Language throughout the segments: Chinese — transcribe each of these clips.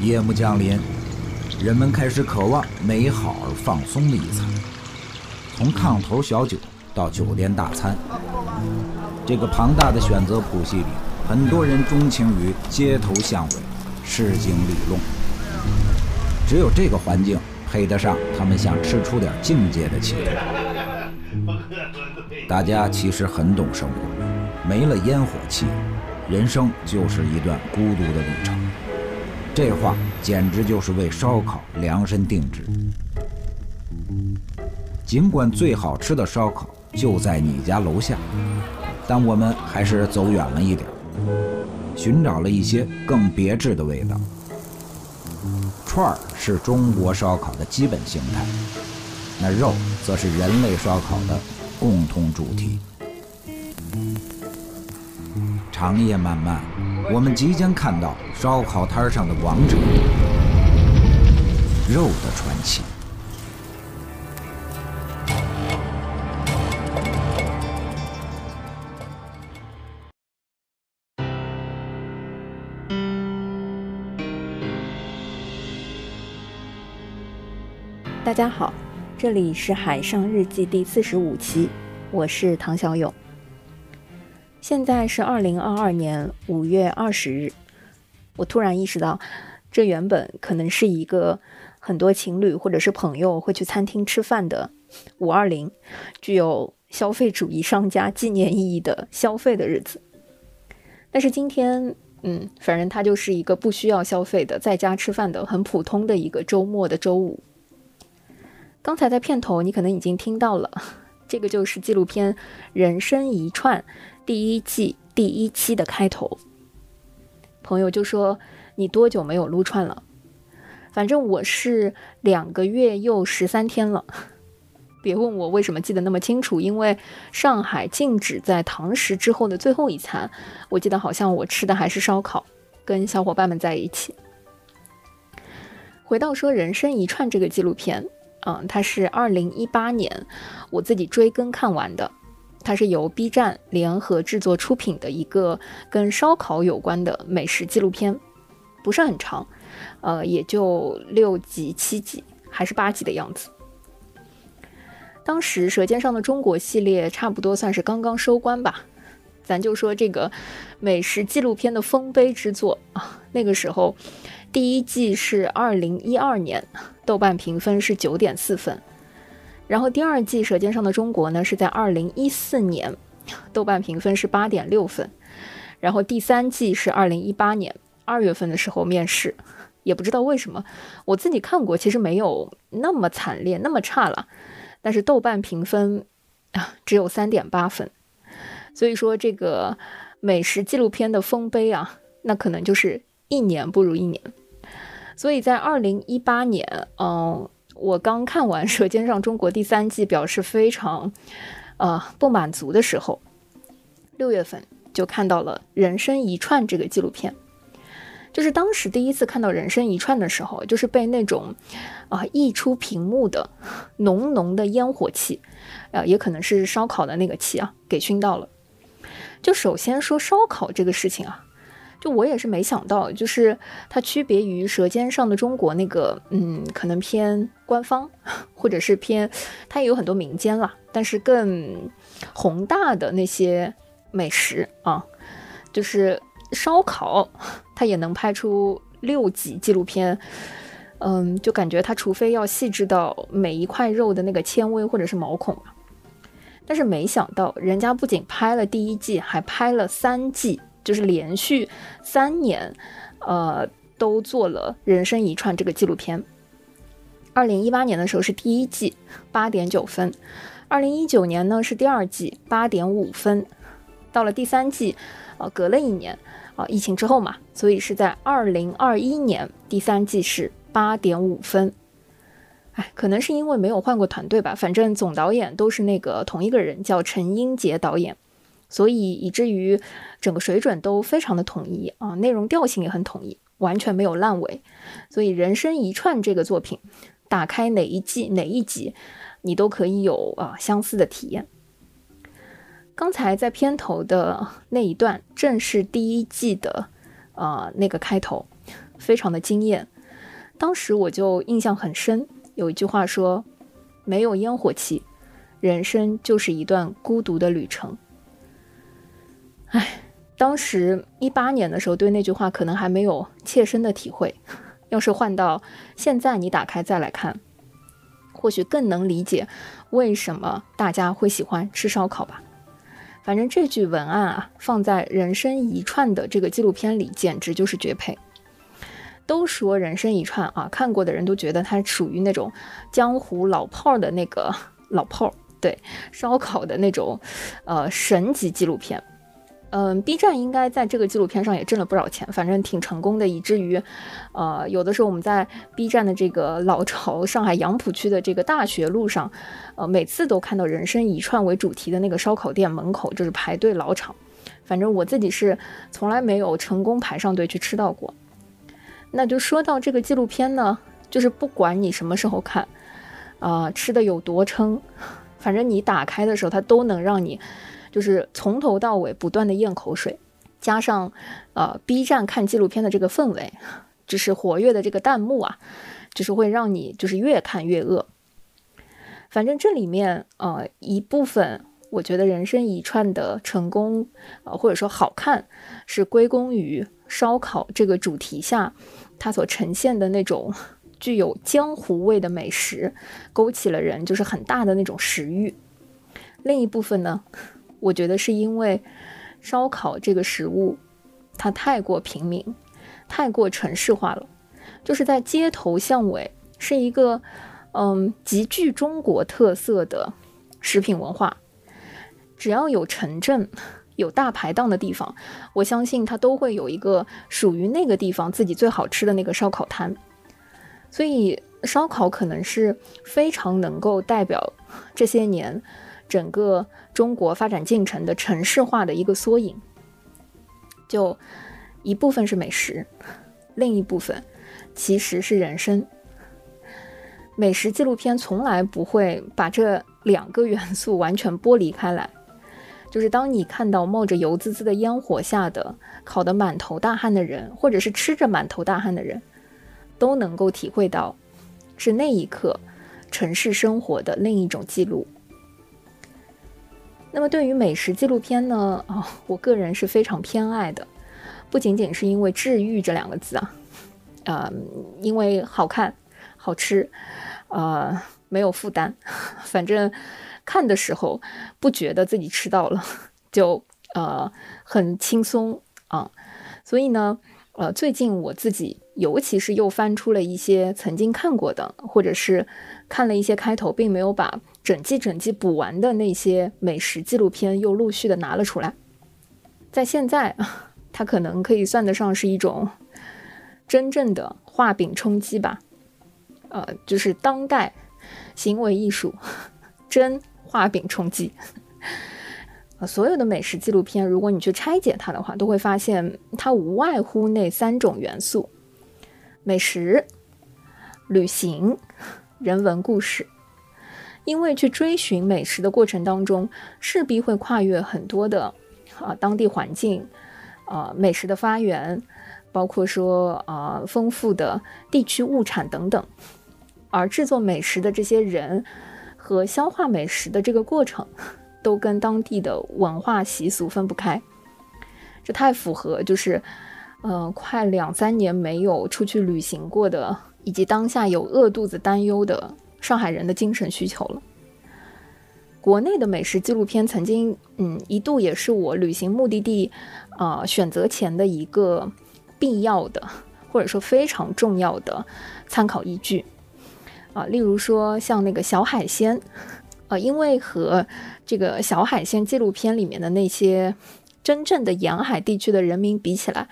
夜幕降临，人们开始渴望美好而放松的一餐。从炕头小酒到酒店大餐，这个庞大的选择谱系里，很多人钟情于街头巷尾、市井里弄。只有这个环境配得上他们想吃出点境界的企图。大家其实很懂生活，没了烟火气，人生就是一段孤独的旅程。这话简直就是为烧烤量身定制。尽管最好吃的烧烤就在你家楼下，但我们还是走远了一点，寻找了一些更别致的味道。串儿是中国烧烤的基本形态，那肉则是人类烧烤的共同主题。长夜漫漫，我们即将看到烧烤摊上的王者——肉的传奇。大家好，这里是《海上日记》第四十五期，我是唐小勇。现在是二零二二年五月二十日，我突然意识到，这原本可能是一个很多情侣或者是朋友会去餐厅吃饭的五二零，具有消费主义商家纪念意义的消费的日子。但是今天，嗯，反正它就是一个不需要消费的，在家吃饭的很普通的一个周末的周五。刚才在片头，你可能已经听到了，这个就是纪录片《人生一串》。第一季第一期的开头，朋友就说：“你多久没有撸串了？”反正我是两个月又十三天了。别问我为什么记得那么清楚，因为上海禁止在堂食之后的最后一餐，我记得好像我吃的还是烧烤，跟小伙伴们在一起。回到说《人生一串》这个纪录片，嗯，它是二零一八年我自己追更看完的。它是由 B 站联合制作出品的一个跟烧烤有关的美食纪录片，不是很长，呃，也就六集、七集还是八集的样子。当时《舌尖上的中国》系列差不多算是刚刚收官吧，咱就说这个美食纪录片的丰碑之作啊，那个时候第一季是二零一二年，豆瓣评分是九点四分。然后第二季《舌尖上的中国》呢是在二零一四年，豆瓣评分是八点六分。然后第三季是二零一八年二月份的时候面试，也不知道为什么，我自己看过，其实没有那么惨烈，那么差了。但是豆瓣评分啊只有三点八分，所以说这个美食纪录片的丰碑啊，那可能就是一年不如一年。所以在二零一八年，嗯。我刚看完《舌尖上中国》第三季，表示非常，呃不满足的时候，六月份就看到了《人生一串》这个纪录片。就是当时第一次看到《人生一串》的时候，就是被那种，啊溢出屏幕的浓浓的烟火气，啊也可能是烧烤的那个气啊，给熏到了。就首先说烧烤这个事情啊。就我也是没想到，就是它区别于《舌尖上的中国》那个，嗯，可能偏官方，或者是偏，它也有很多民间啦，但是更宏大的那些美食啊，就是烧烤，它也能拍出六集纪录片，嗯，就感觉它除非要细致到每一块肉的那个纤维或者是毛孔，但是没想到人家不仅拍了第一季，还拍了三季。就是连续三年，呃，都做了《人生一串》这个纪录片。二零一八年的时候是第一季，八点九分；二零一九年呢是第二季，八点五分。到了第三季，呃，隔了一年，啊，疫情之后嘛，所以是在二零二一年第三季是八点五分。哎，可能是因为没有换过团队吧，反正总导演都是那个同一个人，叫陈英杰导演。所以以至于整个水准都非常的统一啊，内容调性也很统一，完全没有烂尾。所以《人生一串》这个作品，打开哪一季哪一集，你都可以有啊相似的体验。刚才在片头的那一段，正是第一季的，呃，那个开头，非常的惊艳。当时我就印象很深，有一句话说：“没有烟火气，人生就是一段孤独的旅程。”哎，当时一八年的时候，对那句话可能还没有切身的体会。要是换到现在，你打开再来看，或许更能理解为什么大家会喜欢吃烧烤吧。反正这句文案啊，放在《人生一串》的这个纪录片里，简直就是绝配。都说《人生一串》啊，看过的人都觉得它属于那种江湖老炮儿的那个 老炮儿，对烧烤的那种，呃，神级纪录片。嗯，B 站应该在这个纪录片上也挣了不少钱，反正挺成功的，以至于，呃，有的时候我们在 B 站的这个老巢上海杨浦区的这个大学路上，呃，每次都看到“人生一串”为主题的那个烧烤店门口就是排队老场。反正我自己是从来没有成功排上队去吃到过。那就说到这个纪录片呢，就是不管你什么时候看，啊，吃的有多撑，反正你打开的时候，它都能让你。就是从头到尾不断的咽口水，加上，呃，B 站看纪录片的这个氛围，就是活跃的这个弹幕啊，就是会让你就是越看越饿。反正这里面，呃，一部分我觉得人生一串的成功，呃，或者说好看，是归功于烧烤这个主题下，它所呈现的那种 具有江湖味的美食，勾起了人就是很大的那种食欲。另一部分呢？我觉得是因为烧烤这个食物，它太过平民，太过城市化了，就是在街头巷尾，是一个嗯极具中国特色的食品文化。只要有城镇、有大排档的地方，我相信它都会有一个属于那个地方自己最好吃的那个烧烤摊。所以，烧烤可能是非常能够代表这些年。整个中国发展进程的城市化的一个缩影，就一部分是美食，另一部分其实是人生。美食纪录片从来不会把这两个元素完全剥离开来，就是当你看到冒着油滋滋的烟火下的烤得满头大汗的人，或者是吃着满头大汗的人，都能够体会到是那一刻城市生活的另一种记录。那么对于美食纪录片呢？哦，我个人是非常偏爱的，不仅仅是因为“治愈”这两个字啊，呃，因为好看、好吃，呃，没有负担，反正看的时候不觉得自己吃到了，就呃很轻松啊。所以呢，呃，最近我自己尤其是又翻出了一些曾经看过的，或者是看了一些开头，并没有把。整季整季补完的那些美食纪录片又陆续的拿了出来，在现在，它可能可以算得上是一种真正的画饼充饥吧，呃，就是当代行为艺术，真画饼充饥。啊，所有的美食纪录片，如果你去拆解它的话，都会发现它无外乎那三种元素：美食、旅行、人文故事。因为去追寻美食的过程当中，势必会跨越很多的啊当地环境，啊美食的发源，包括说啊丰富的地区物产等等，而制作美食的这些人和消化美食的这个过程，都跟当地的文化习俗分不开，这太符合就是嗯快两三年没有出去旅行过的，以及当下有饿肚子担忧的。上海人的精神需求了。国内的美食纪录片曾经，嗯，一度也是我旅行目的地，啊，选择前的一个必要的，或者说非常重要的参考依据，啊，例如说像那个小海鲜，呃，因为和这个小海鲜纪录片里面的那些真正的沿海地区的人民比起来，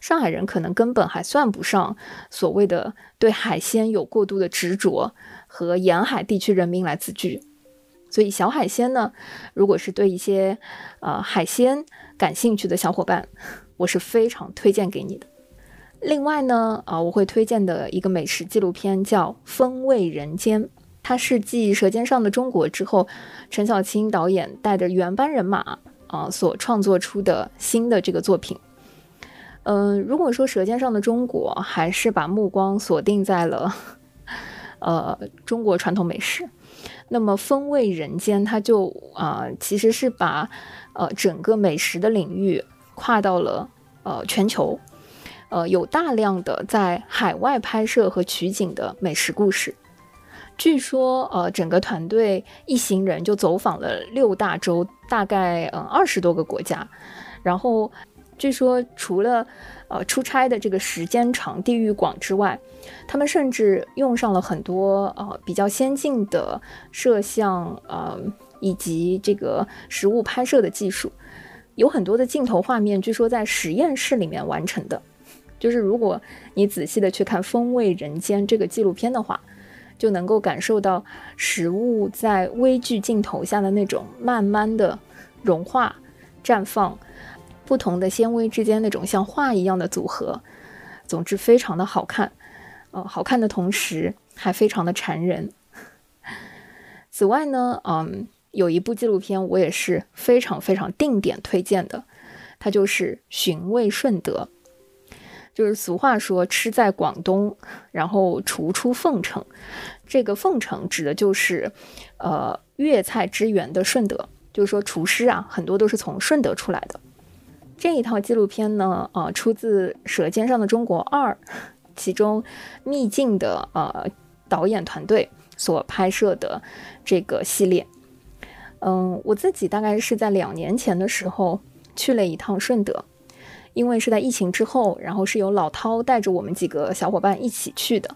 上海人可能根本还算不上所谓的对海鲜有过度的执着。和沿海地区人民来自居，所以小海鲜呢，如果是对一些呃海鲜感兴趣的小伙伴，我是非常推荐给你的。另外呢，啊，我会推荐的一个美食纪录片叫《风味人间》，它是继《舌尖上的中国》之后，陈小青导演带着原班人马啊所创作出的新的这个作品。嗯，如果说《舌尖上的中国》还是把目光锁定在了呃中国传统美食，那么《风味人间》它就啊其实是把呃整个美食的领域跨到了呃全球，呃有大量的在海外拍摄和取景的美食故事。据说呃整个团队一行人就走访了六大洲，大概嗯二十多个国家，然后。据说，除了呃出差的这个时间长、地域广之外，他们甚至用上了很多呃比较先进的摄像呃以及这个实物拍摄的技术，有很多的镜头画面，据说在实验室里面完成的。就是如果你仔细的去看《风味人间》这个纪录片的话，就能够感受到食物在微距镜头下的那种慢慢的融化、绽放。不同的纤维之间那种像画一样的组合，总之非常的好看，呃，好看的同时还非常的馋人。此外呢，嗯，有一部纪录片我也是非常非常定点推荐的，它就是《寻味顺德》，就是俗话说吃在广东，然后厨出凤城，这个凤城指的就是呃粤菜之源的顺德，就是说厨师啊很多都是从顺德出来的。这一套纪录片呢，呃，出自《舌尖上的中国二》，其中秘境的呃导演团队所拍摄的这个系列。嗯，我自己大概是在两年前的时候去了一趟顺德，因为是在疫情之后，然后是由老涛带着我们几个小伙伴一起去的，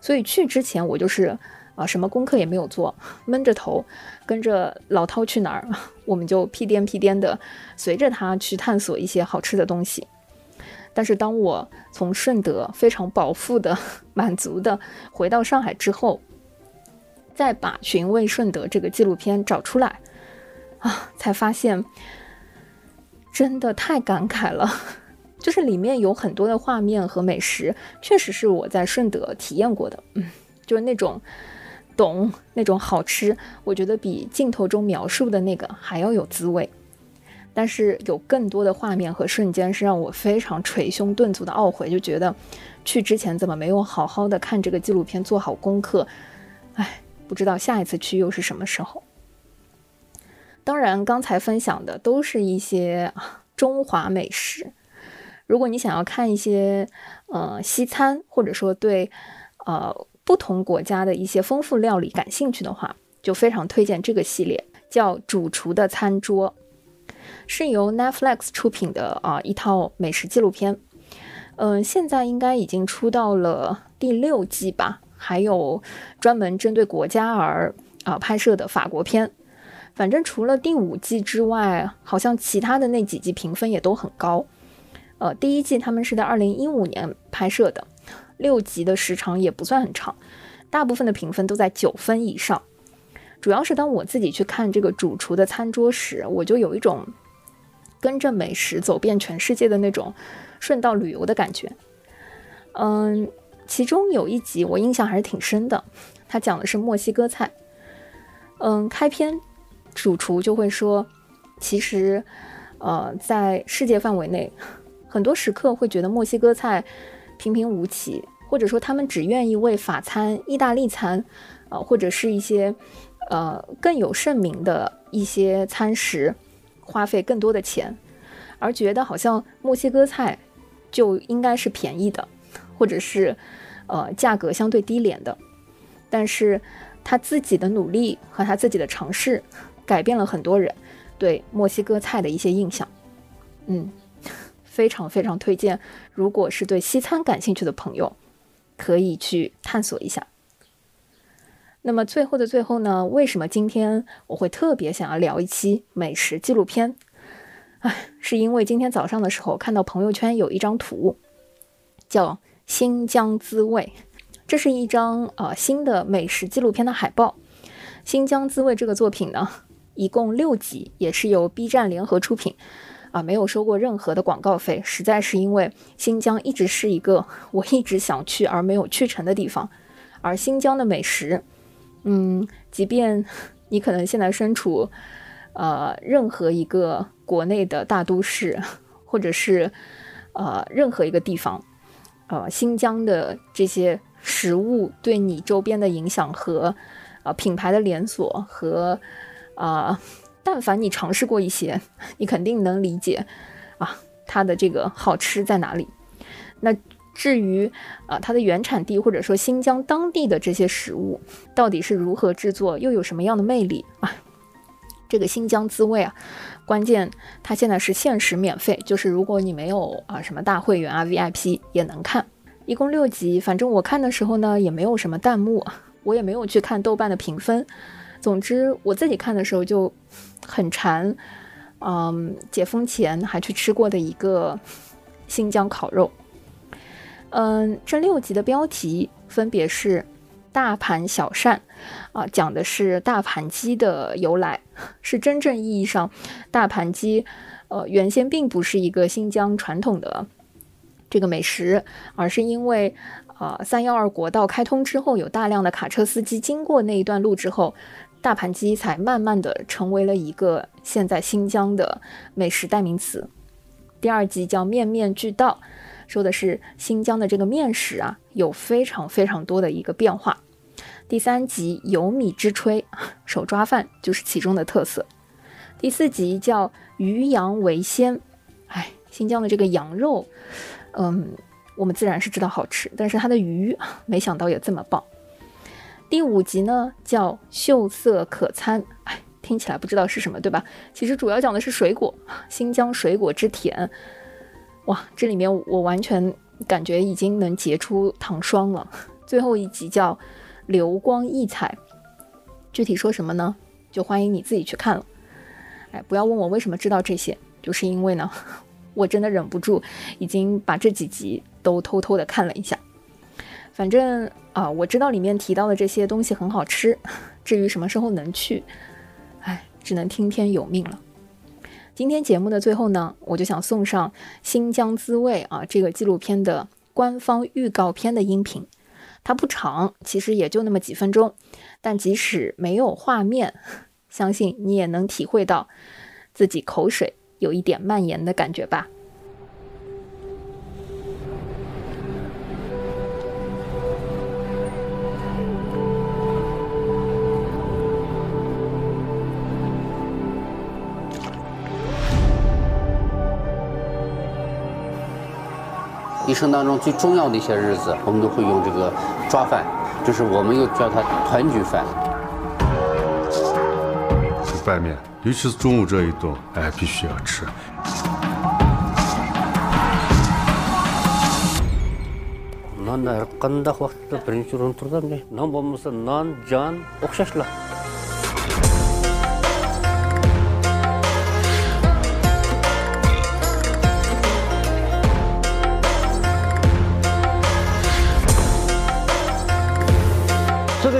所以去之前我就是。啊，什么功课也没有做，闷着头跟着老涛去哪儿，我们就屁颠屁颠的随着他去探索一些好吃的东西。但是当我从顺德非常饱腹的、满足的回到上海之后，再把《寻味顺德》这个纪录片找出来，啊，才发现真的太感慨了。就是里面有很多的画面和美食，确实是我在顺德体验过的，嗯，就是那种。懂那种好吃，我觉得比镜头中描述的那个还要有滋味。但是有更多的画面和瞬间是让我非常捶胸顿足的懊悔，就觉得去之前怎么没有好好的看这个纪录片，做好功课。哎，不知道下一次去又是什么时候。当然，刚才分享的都是一些中华美食。如果你想要看一些呃西餐，或者说对呃。不同国家的一些丰富料理感兴趣的话，就非常推荐这个系列，叫《主厨的餐桌》，是由 Netflix 出品的啊一套美食纪录片。嗯，现在应该已经出到了第六季吧，还有专门针对国家而啊拍摄的法国片。反正除了第五季之外，好像其他的那几季评分也都很高。呃，第一季他们是在二零一五年拍摄的。六集的时长也不算很长，大部分的评分都在九分以上。主要是当我自己去看这个主厨的餐桌时，我就有一种跟着美食走遍全世界的那种顺道旅游的感觉。嗯，其中有一集我印象还是挺深的，它讲的是墨西哥菜。嗯，开篇主厨就会说，其实，呃，在世界范围内，很多食客会觉得墨西哥菜。平平无奇，或者说他们只愿意为法餐、意大利餐，呃，或者是一些呃更有盛名的一些餐食，花费更多的钱，而觉得好像墨西哥菜就应该是便宜的，或者是呃价格相对低廉的。但是他自己的努力和他自己的尝试，改变了很多人对墨西哥菜的一些印象。嗯。非常非常推荐，如果是对西餐感兴趣的朋友，可以去探索一下。那么最后的最后呢，为什么今天我会特别想要聊一期美食纪录片？哎，是因为今天早上的时候看到朋友圈有一张图，叫《新疆滋味》，这是一张呃新的美食纪录片的海报。《新疆滋味》这个作品呢，一共六集，也是由 B 站联合出品。啊，没有收过任何的广告费，实在是因为新疆一直是一个我一直想去而没有去成的地方，而新疆的美食，嗯，即便 你可能现在身处呃任何一个国内的大都市，或者是呃任何一个地方，呃，新疆的这些食物对你周边的影响和呃品牌的连锁和啊，但凡你尝试过一些，你肯定能理解啊它的这个好吃在哪里。那。至于啊，它的原产地或者说新疆当地的这些食物到底是如何制作，又有什么样的魅力啊？这个新疆滋味啊，关键它现在是限时免费，就是如果你没有啊什么大会员啊 VIP 也能看，一共六集。反正我看的时候呢，也没有什么弹幕，我也没有去看豆瓣的评分。总之我自己看的时候就很馋，嗯，解封前还去吃过的一个新疆烤肉。嗯，这六集的标题分别是“大盘小扇”，啊，讲的是大盘鸡的由来，是真正意义上大盘鸡，呃，原先并不是一个新疆传统的这个美食，而是因为啊，三幺二国道开通之后，有大量的卡车司机经过那一段路之后，大盘鸡才慢慢的成为了一个现在新疆的美食代名词。第二集叫“面面俱到”。说的是新疆的这个面食啊，有非常非常多的一个变化。第三集有米之炊，手抓饭就是其中的特色。第四集叫鱼羊为鲜，哎，新疆的这个羊肉，嗯，我们自然是知道好吃，但是它的鱼 没想到也这么棒。第五集呢叫秀色可餐，哎，听起来不知道是什么，对吧？其实主要讲的是水果，新疆水果之甜。哇，这里面我完全感觉已经能结出糖霜了。最后一集叫“流光溢彩”，具体说什么呢？就欢迎你自己去看了。哎，不要问我为什么知道这些，就是因为呢，我真的忍不住，已经把这几集都偷偷的看了一下。反正啊，我知道里面提到的这些东西很好吃，至于什么时候能去，哎，只能听天由命了。今天节目的最后呢，我就想送上《新疆滋味》啊这个纪录片的官方预告片的音频，它不长，其实也就那么几分钟，但即使没有画面，相信你也能体会到自己口水有一点蔓延的感觉吧。生当中最重要的一些日子，我们都会用这个抓饭，就是我们又叫它团聚饭。吃拌面，尤其是中午这一顿，哎，必须要吃。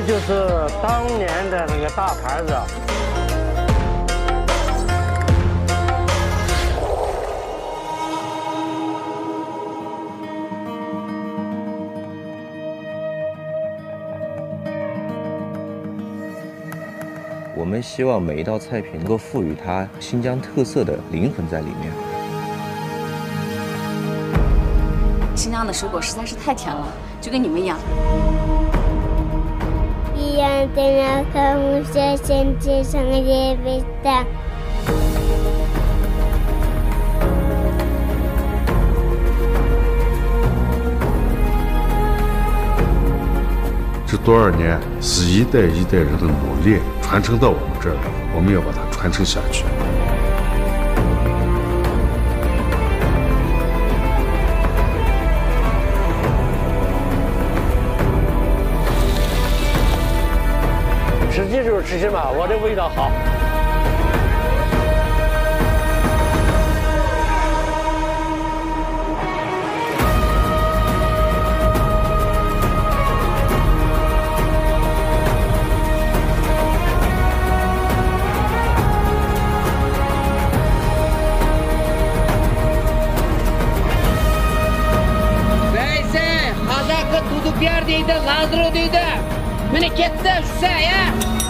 就是当年的那个大牌子。我们希望每一道菜品能够赋予它新疆特色的灵魂在里面。新疆的水果实在是太甜了，就跟你们一样。这多少年是一代一代人的努力传承到我们这儿，我们要把它传承下去。使劲嘛，我这味道好。谁谁，阿达克多多皮尔的，拉祖的，我给你介绍一下呀。